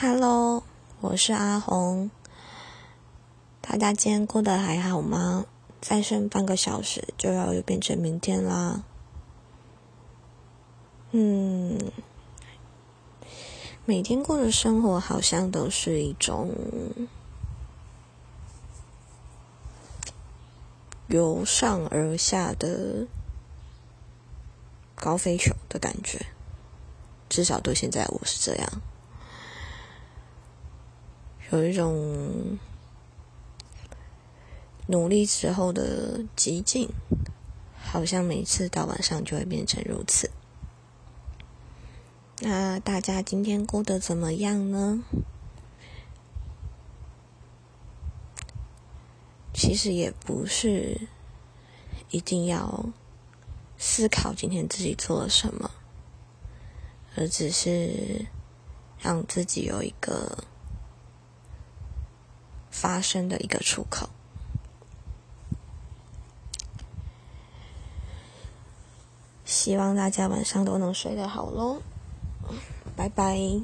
Hello，我是阿红。大家今天过得还好吗？再剩半个小时就要又变成明天啦。嗯，每天过的生活好像都是一种由上而下的高飞球的感觉，至少对现在我是这样。有一种努力之后的激进，好像每次到晚上就会变成如此。那大家今天过得怎么样呢？其实也不是一定要思考今天自己做了什么，而只是让自己有一个。发生的一个出口。希望大家晚上都能睡得好喽，拜拜。